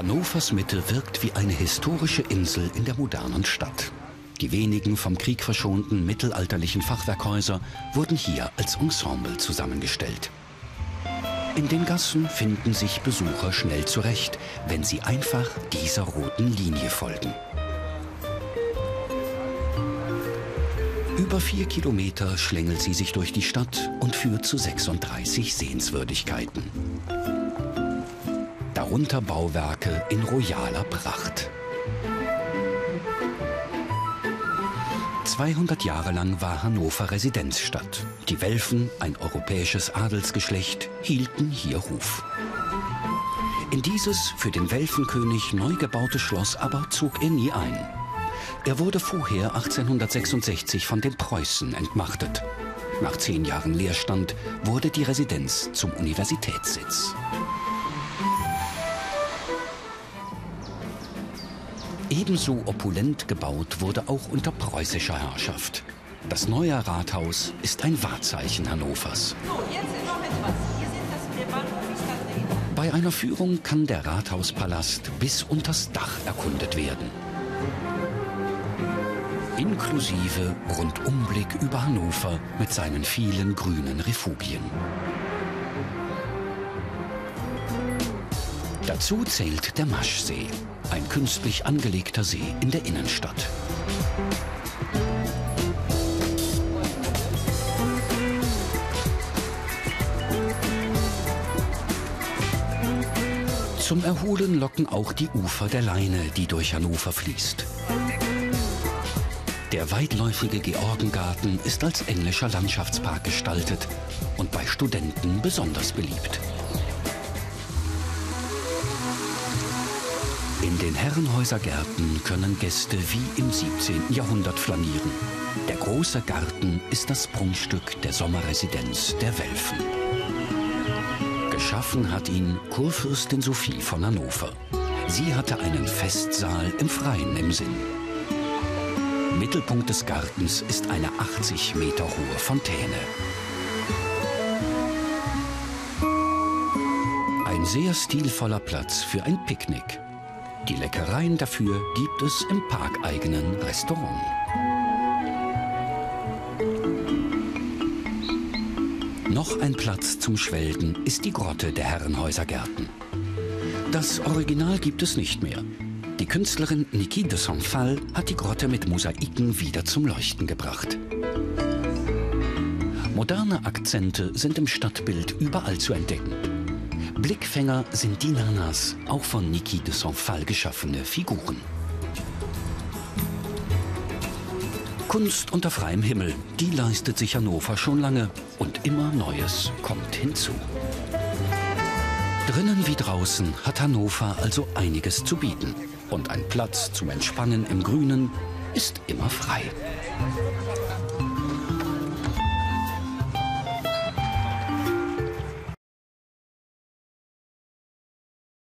Hannovers Mitte wirkt wie eine historische Insel in der modernen Stadt. Die wenigen vom Krieg verschonten mittelalterlichen Fachwerkhäuser wurden hier als Ensemble zusammengestellt. In den Gassen finden sich Besucher schnell zurecht, wenn sie einfach dieser roten Linie folgen. Über vier Kilometer schlängelt sie sich durch die Stadt und führt zu 36 Sehenswürdigkeiten. Darunter Bauwerke in royaler Pracht. 200 Jahre lang war Hannover Residenzstadt. Die Welfen, ein europäisches Adelsgeschlecht, hielten hier Ruf. In dieses für den Welfenkönig neu gebaute Schloss aber zog er nie ein. Er wurde vorher 1866 von den Preußen entmachtet. Nach zehn Jahren Leerstand wurde die Residenz zum Universitätssitz. Ebenso opulent gebaut wurde auch unter preußischer Herrschaft. Das neue Rathaus ist ein Wahrzeichen Hannovers. Bei einer Führung kann der Rathauspalast bis unters Dach erkundet werden inklusive Rundumblick über Hannover mit seinen vielen grünen Refugien. Dazu zählt der Maschsee, ein künstlich angelegter See in der Innenstadt. Zum Erholen locken auch die Ufer der Leine, die durch Hannover fließt. Der weitläufige Georgengarten ist als englischer Landschaftspark gestaltet und bei Studenten besonders beliebt. In den Herrenhäusergärten können Gäste wie im 17. Jahrhundert flanieren. Der große Garten ist das Prunkstück der Sommerresidenz der Welfen. Geschaffen hat ihn Kurfürstin Sophie von Hannover. Sie hatte einen Festsaal im Freien im Sinn. Mittelpunkt des Gartens ist eine 80 Meter hohe Fontäne. Ein sehr stilvoller Platz für ein Picknick. Die Leckereien dafür gibt es im parkeigenen Restaurant. Noch ein Platz zum Schwelgen ist die Grotte der Herrenhäusergärten. Das Original gibt es nicht mehr. Die Künstlerin Niki de Sonfal hat die Grotte mit Mosaiken wieder zum Leuchten gebracht. Moderne Akzente sind im Stadtbild überall zu entdecken. Blickfänger sind die Nanas, auch von Niki de Sonfal geschaffene Figuren. Kunst unter freiem Himmel, die leistet sich Hannover schon lange und immer Neues kommt hinzu. Drinnen wie draußen hat Hannover also einiges zu bieten und ein Platz zum Entspannen im Grünen ist immer frei.